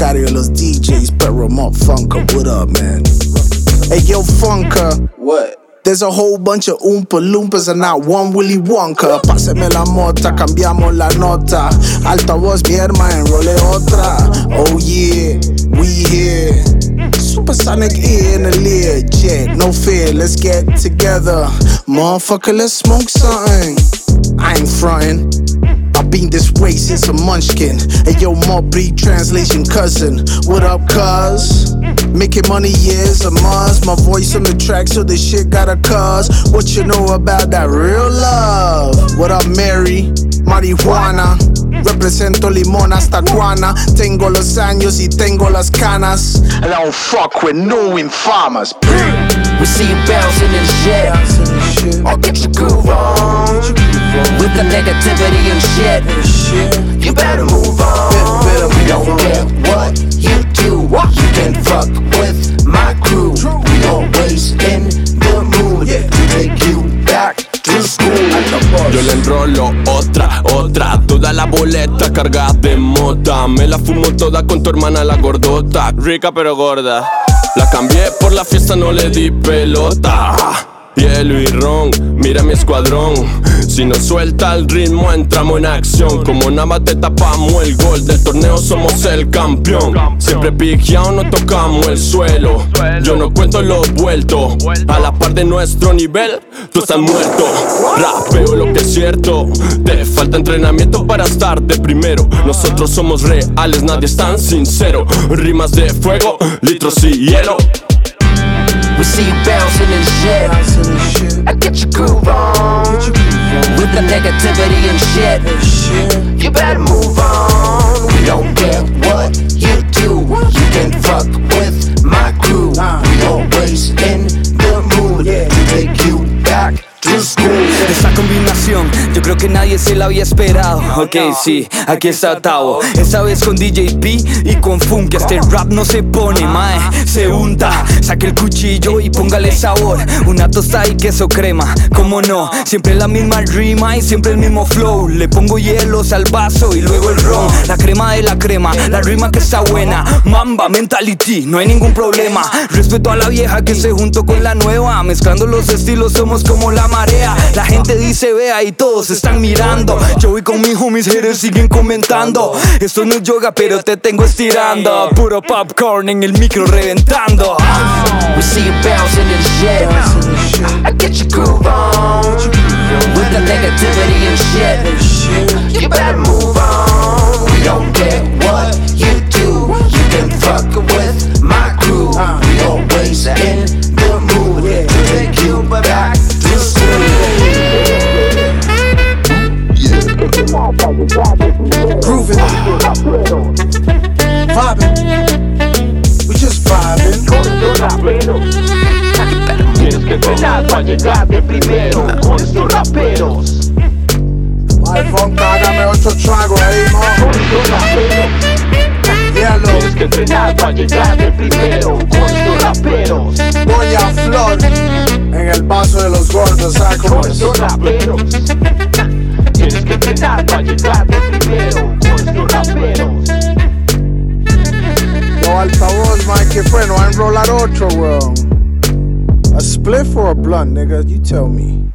Rapero Mob Funker, what up, man? Hey, yo, Funker. What? There's a whole bunch of Oompa Loompas and not one Willy Wonka. Páseme la mota, cambiamos la nota. Altavoz, mi hermana, enrole otra. Oh yeah, we here. Supersonic ear in the. Jet, no fear, let's get together. Motherfucker, let's smoke something. I ain't frontin'. Been this way since a munchkin. Hey yo, Mobby, translation cousin. What up, cuz? Making money, yeah, is a must. My voice on the track, so this shit got a cuz. What you know about that real love? What up, Mary? Marijuana. Represento limón hasta Guana. Tengo los años y tengo las canas. And I don't fuck with no infamas. We see you bouncing and shit. I'll get you. With the negativity and shit. You better move on. We don't care what you do. You can fuck with my crew. We always in the mood to take you back. Yo le enrolo otra, otra Toda la boleta cargada de mota Me la fumo toda con tu hermana la gordota Rica pero gorda La cambié por la fiesta, no le di pelota Hielo y ron, mira mi escuadrón Si no suelta el ritmo entramos en acción. Como nada te tapamos el gol Del torneo somos el campeón. Siempre piqueado no tocamos el suelo. Yo no cuento los vueltos. A la par de nuestro nivel Tú estás muerto. Rapeo lo que es cierto. Te falta entrenamiento para estar de primero. Nosotros somos reales, nadie es tan sincero. Rimas de fuego, litros y hielo. We see you bouncing and shit. I get your groove on. The and shit. You better move yo creo que nadie se la había esperado. Ok, sí, aquí está Tavo. Esta vez con DJ P y con Funk. Este rap no se pone, mae, se unta. Saque el cuchillo y póngale sabor. Una tostada y queso crema, como no. Siempre la misma rima y siempre el mismo flow. Le pongo hielos al vaso y luego el ron. La crema de la crema, la rima que está buena. Mamba, mentality, no hay ningún problema. Respeto a la vieja que se juntó con la nueva. Mezclando los estilos, somos como la marea. La gente dice vea y todos están mirando. Yo voy con mis homies, haters siguen comentando. Esto no es yoga, pero te tengo estirando. Puro popcorn en el micro reventando. We see you bouncing and shit. I get your groove on. With the negativity and shit. You better move on. We don't care what you do. You can fuck with my crew. We always in Tienes que entrenar para llegar de primero con estos raperos. iPhone, dame ocho tragos ahí, mo. Con estos raperos. Hielo, Tienes que entrenar para llegar de primero con estos raperos. Doña Flor. En el vaso de los gordos, ¿sabes cómo Con es? estos raperos. roll out Ultra, world. A split for a blunt, nigga? You tell me.